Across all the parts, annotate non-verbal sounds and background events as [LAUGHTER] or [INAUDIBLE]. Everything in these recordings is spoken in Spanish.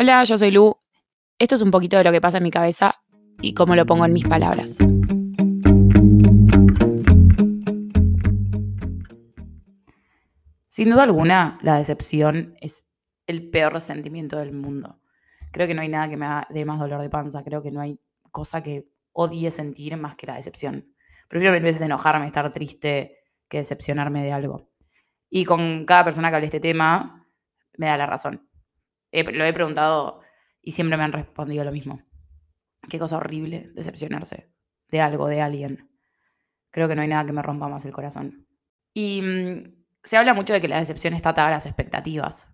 Hola, yo soy Lu. Esto es un poquito de lo que pasa en mi cabeza y cómo lo pongo en mis palabras. Sin duda alguna, la decepción es el peor sentimiento del mundo. Creo que no hay nada que me dé más dolor de panza. Creo que no hay cosa que odie sentir más que la decepción. Prefiero mil veces enojarme, estar triste, que decepcionarme de algo. Y con cada persona que hable este tema, me da la razón lo he preguntado y siempre me han respondido lo mismo. Qué cosa horrible decepcionarse de algo, de alguien. Creo que no hay nada que me rompa más el corazón. Y mm, se habla mucho de que la decepción está atada a las expectativas,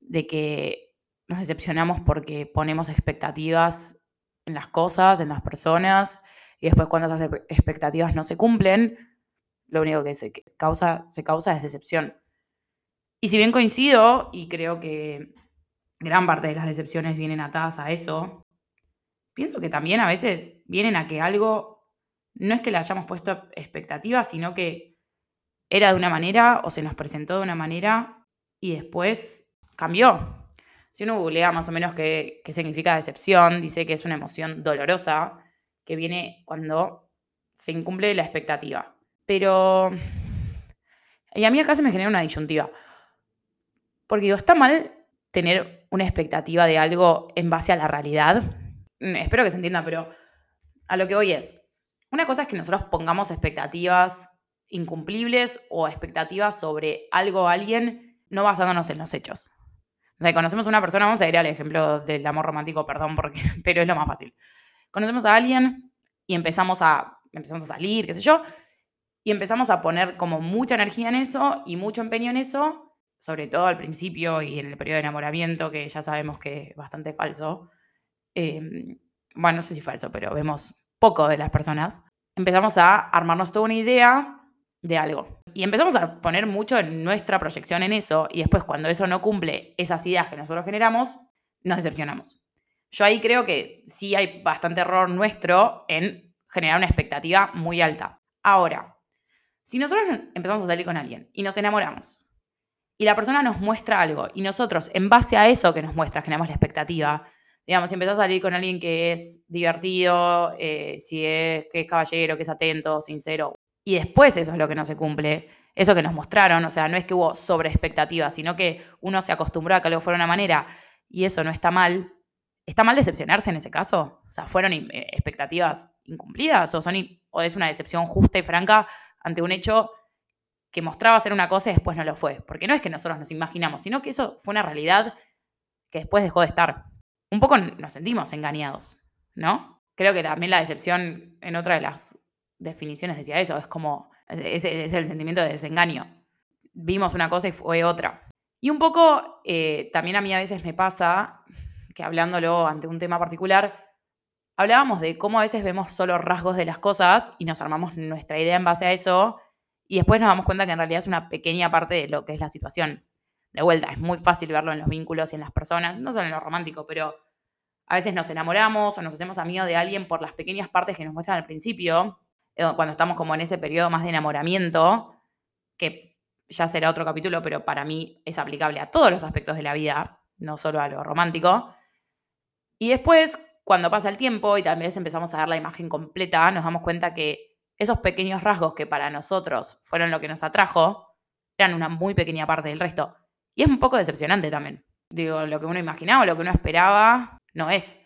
de que nos decepcionamos porque ponemos expectativas en las cosas, en las personas, y después cuando esas expectativas no se cumplen, lo único que se causa, se causa es decepción. Y si bien coincido, y creo que gran parte de las decepciones vienen atadas a eso, pienso que también a veces vienen a que algo, no es que le hayamos puesto expectativas, sino que era de una manera o se nos presentó de una manera y después cambió. Si uno googlea más o menos qué, qué significa decepción, dice que es una emoción dolorosa que viene cuando se incumple la expectativa. Pero... Y a mí acá se me genera una disyuntiva. Porque digo, está mal tener una expectativa de algo en base a la realidad. Mm, espero que se entienda, pero a lo que voy es, una cosa es que nosotros pongamos expectativas incumplibles o expectativas sobre algo o alguien no basándonos en los hechos. O sea, conocemos a una persona, vamos a ir al ejemplo del amor romántico, perdón, porque, [LAUGHS] pero es lo más fácil. Conocemos a alguien y empezamos a, empezamos a salir, qué sé yo, y empezamos a poner como mucha energía en eso y mucho empeño en eso, sobre todo al principio y en el periodo de enamoramiento, que ya sabemos que es bastante falso, em, bueno, no sé si falso, pero vemos poco de las personas, empezamos a armarnos toda una idea de algo. Y empezamos a poner mucho en nuestra proyección en eso, y después cuando eso no cumple esas ideas que nosotros generamos, nos decepcionamos. Yo ahí creo que sí hay bastante error nuestro en generar una expectativa muy alta. Ahora, si nosotros empezamos a salir con alguien y nos enamoramos, y la persona nos muestra algo y nosotros, en base a eso que nos muestra, generamos la expectativa. Digamos, si empezás a salir con alguien que es divertido, eh, si es, que es caballero, que es atento, sincero, y después eso es lo que no se cumple, eso que nos mostraron, o sea, no es que hubo sobre expectativa, sino que uno se acostumbró a que algo fuera una manera y eso no está mal. ¿Está mal decepcionarse en ese caso? O sea, ¿fueron eh, expectativas incumplidas o, son, o es una decepción justa y franca ante un hecho que mostraba ser una cosa y después no lo fue. Porque no es que nosotros nos imaginamos, sino que eso fue una realidad que después dejó de estar. Un poco nos sentimos engañados, ¿no? Creo que también la decepción en otra de las definiciones decía eso, es como, es, es el sentimiento de desengaño. Vimos una cosa y fue otra. Y un poco eh, también a mí a veces me pasa que hablándolo ante un tema particular, hablábamos de cómo a veces vemos solo rasgos de las cosas y nos armamos nuestra idea en base a eso y después nos damos cuenta que en realidad es una pequeña parte de lo que es la situación. De vuelta, es muy fácil verlo en los vínculos y en las personas, no solo en lo romántico, pero a veces nos enamoramos o nos hacemos amigos de alguien por las pequeñas partes que nos muestran al principio, eh, cuando estamos como en ese periodo más de enamoramiento, que ya será otro capítulo, pero para mí es aplicable a todos los aspectos de la vida, no solo a lo romántico. Y después, cuando pasa el tiempo y tal vez empezamos a dar la imagen completa, nos damos cuenta que esos pequeños rasgos que para nosotros fueron lo que nos atrajo, eran una muy pequeña parte del resto. Y es un poco decepcionante también. Digo, lo que uno imaginaba, lo que uno esperaba, no es.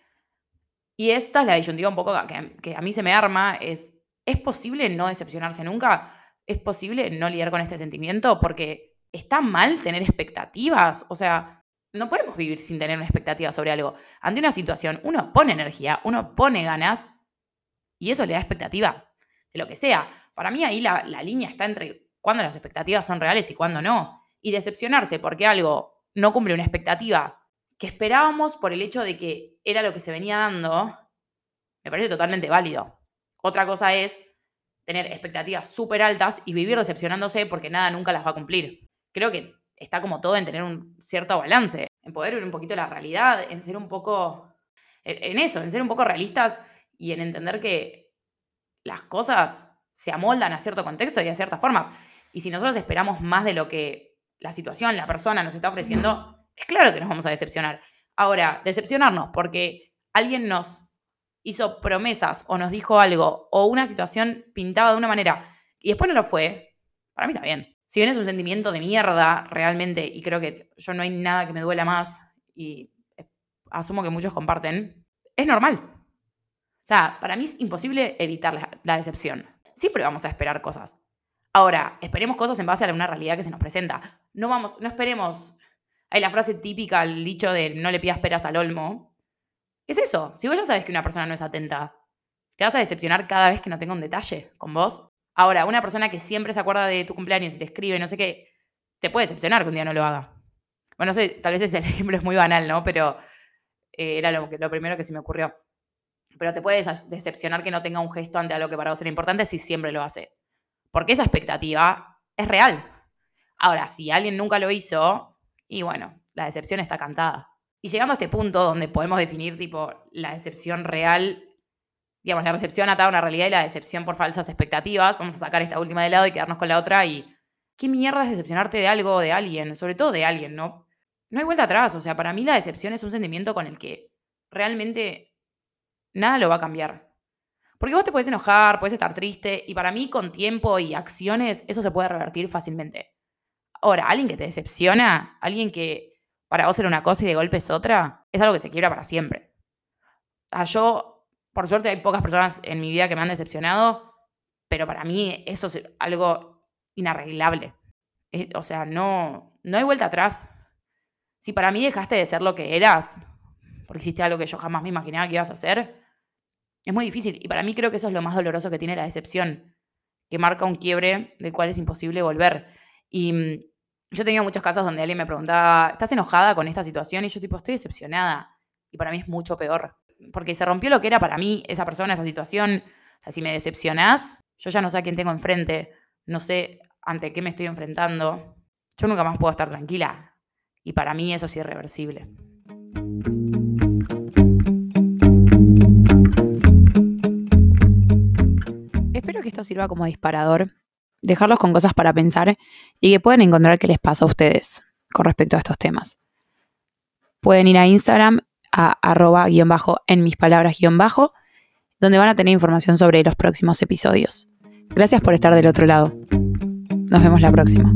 Y esta es la disyuntiva un poco que, que, a mí se me arma, es, ¿es posible no decepcionarse nunca? ¿Es posible no lidiar con este sentimiento? Porque está mal tener expectativas. O sea, no podemos vivir sin tener una expectativa sobre algo. Ante una situación, uno pone energía, uno pone ganas y eso le da expectativa de lo que sea. Para mí ahí la, línea está entre cuándo las expectativas son reales y cuándo no. Y decepcionarse porque algo no cumple una expectativa que esperábamos por el hecho de que era lo que se venía dando, me parece totalmente válido. Otra cosa es tener expectativas súper altas y vivir decepcionándose porque nada nunca las va a cumplir. Creo que está como todo en tener un cierto balance, en poder ver un poquito la realidad, en ser un poco, en eso, en ser un poco realistas y en entender que las cosas se amoldan a cierto contexto y a ciertas formas. Y si nosotros esperamos más de lo que la situación, la persona nos está ofreciendo, es claro que nos vamos a decepcionar. Ahora, decepcionarnos porque alguien nos hizo promesas o nos dijo algo o una situación pintada de una manera y después no lo fue, para mí está bien. Si bien es un sentimiento de mierda realmente y creo que yo no hay nada que me duela más y asumo que muchos comparten, es normal. O sea, para mí es imposible evitar la, decepción. Siempre vamos a esperar cosas. Ahora, esperemos cosas en base a una realidad que se nos presenta. No vamos, no esperemos. Hay la frase típica, el dicho de no le pidas peras al olmo. Es eso. Si vos ya sabes que una persona no es atenta, te vas a decepcionar cada vez que no tenga un detalle con vos. Ahora, una persona que siempre se acuerda de tu cumpleaños y te escribe, no sé qué, te puede decepcionar que un día no lo haga. Bueno, no sé, tal vez ese [LAUGHS] ejemplo es muy banal, ¿no? Pero eh, era lo primero que se me ocurrió. Pero te puede decepcionar que no tenga un gesto ante algo que para vos era importante si siempre lo hace. Porque esa expectativa es real. Ahora, si alguien nunca lo hizo, y bueno, la decepción está cantada. Y llegando a este punto donde podemos definir tipo la decepción real, digamos, la recepción atada a una realidad y la decepción por falsas expectativas, vamos a sacar esta última de lado y quedarnos con la otra y ¿qué mierda es decepcionarte de algo de alguien? Sobre todo de alguien, ¿no? No hay vuelta atrás, o sea, para mí la decepción es un sentimiento con el que realmente nada lo va a cambiar. Porque vos te puedes enojar, puedes estar triste, y para mí con tiempo y acciones eso se puede revertir fácilmente. Ahora, alguien que te decepciona, alguien que para vos era una cosa y de golpe es otra, es algo que se quiebra para siempre. Sea, yo, por suerte, hay pocas personas en mi vida que me han decepcionado, pero para mí eso es algo inarreglable. o sea, no, no hay vuelta atrás. Si para mí dejaste de ser lo que eras, porque hiciste algo que yo jamás me imaginaba que ibas a hacer, es muy difícil. Y para mí creo que eso es lo más doloroso que tiene la decepción, que marca un quiebre del cual es imposible volver. Y mm, yo he tenido muchos casos donde alguien me preguntaba, ¿estás enojada con esta situación? Y yo tipo, estoy decepcionada. Y para mí es mucho peor. Porque se rompió lo que era para mí esa persona, esa situación. O sea, si me decepcionás, yo ya no sé a quién tengo enfrente, no sé ante qué me estoy enfrentando. Yo nunca más puedo estar tranquila. Y para mí eso es irreversible. Sirva como disparador, dejarlos con cosas para pensar y que puedan encontrar qué les pasa a ustedes con respecto a estos temas. Pueden ir a Instagram a arroba guion bajo en mis palabras guion bajo, donde van a tener información sobre los próximos episodios. Gracias por estar del otro lado. Nos vemos la próxima.